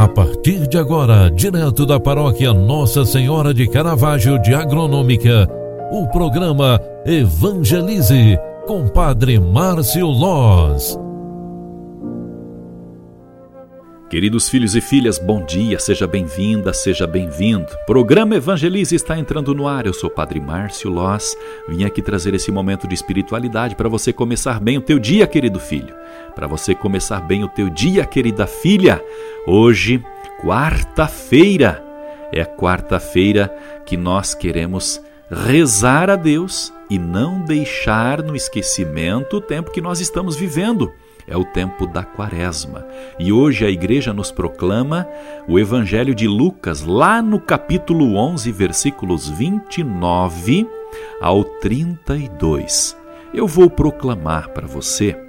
A partir de agora, direto da paróquia Nossa Senhora de Caravaggio de Agronômica, o programa Evangelize com Padre Márcio Loz. Queridos filhos e filhas, bom dia, seja bem-vinda, seja bem-vindo. Programa Evangelize está entrando no ar. Eu sou Padre Márcio Loz. Vim aqui trazer esse momento de espiritualidade para você começar bem o teu dia, querido filho. Para você começar bem o teu dia, querida filha. Hoje, quarta-feira, é quarta-feira que nós queremos rezar a Deus e não deixar no esquecimento o tempo que nós estamos vivendo. É o tempo da quaresma. E hoje a igreja nos proclama o Evangelho de Lucas, lá no capítulo 11, versículos 29 ao 32. Eu vou proclamar para você.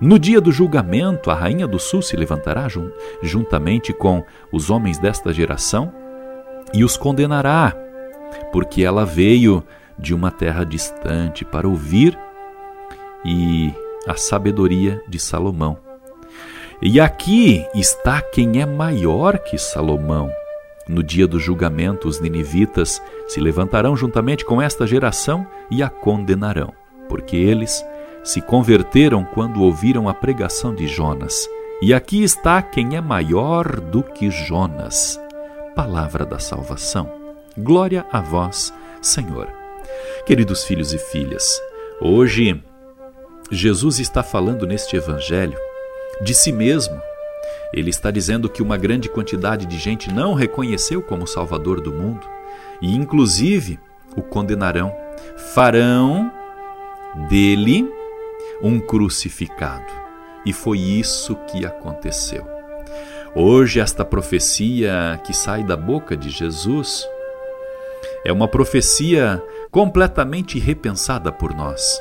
No dia do julgamento, a rainha do sul se levantará juntamente com os homens desta geração e os condenará porque ela veio de uma terra distante para ouvir e a sabedoria de Salomão. E aqui está quem é maior que Salomão. No dia do julgamento, os ninivitas se levantarão juntamente com esta geração e a condenarão, porque eles se converteram quando ouviram a pregação de Jonas. E aqui está quem é maior do que Jonas. Palavra da salvação. Glória a vós, Senhor. Queridos filhos e filhas, hoje Jesus está falando neste evangelho de si mesmo. Ele está dizendo que uma grande quantidade de gente não reconheceu como Salvador do mundo e, inclusive, o condenarão. Farão dele um crucificado. E foi isso que aconteceu. Hoje, esta profecia que sai da boca de Jesus é uma profecia completamente repensada por nós.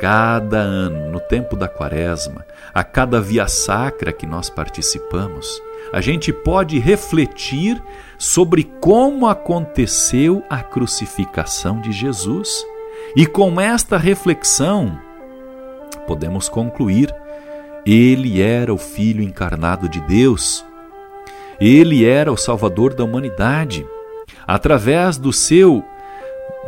Cada ano, no tempo da quaresma, a cada via sacra que nós participamos, a gente pode refletir sobre como aconteceu a crucificação de Jesus. E com esta reflexão, podemos concluir: ele era o Filho encarnado de Deus, ele era o Salvador da humanidade. Através do seu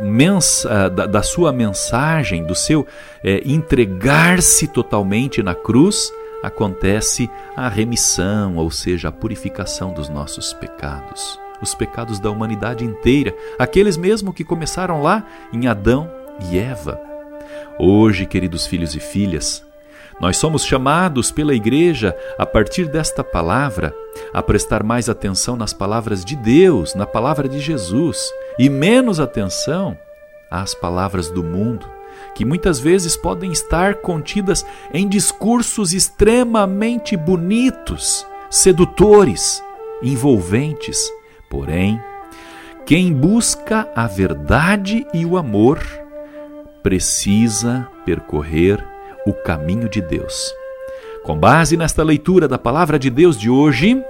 mensa, da, da sua mensagem, do seu é, entregar-se totalmente na cruz, acontece a remissão, ou seja, a purificação dos nossos pecados, os pecados da humanidade inteira, aqueles mesmo que começaram lá em Adão e Eva. Hoje, queridos filhos e filhas, nós somos chamados pela Igreja, a partir desta palavra, a prestar mais atenção nas palavras de Deus, na palavra de Jesus, e menos atenção às palavras do mundo, que muitas vezes podem estar contidas em discursos extremamente bonitos, sedutores, envolventes. Porém, quem busca a verdade e o amor precisa percorrer o caminho de Deus. Com base nesta leitura da palavra de Deus de hoje,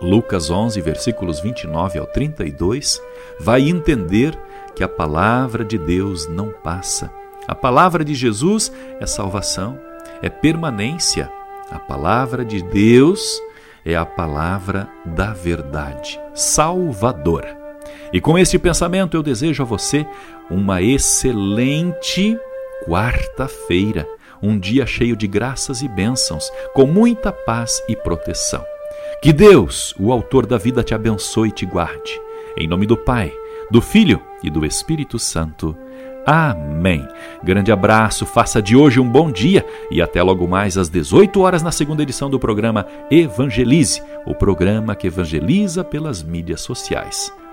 Lucas 11, versículos 29 ao 32, vai entender que a palavra de Deus não passa. A palavra de Jesus é salvação, é permanência. A palavra de Deus é a palavra da verdade, salvadora. E com este pensamento eu desejo a você uma excelente quarta-feira um dia cheio de graças e bênçãos, com muita paz e proteção. Que Deus, o Autor da vida, te abençoe e te guarde. Em nome do Pai, do Filho e do Espírito Santo. Amém. Grande abraço, faça de hoje um bom dia e até logo mais às 18 horas na segunda edição do programa Evangelize, o programa que evangeliza pelas mídias sociais.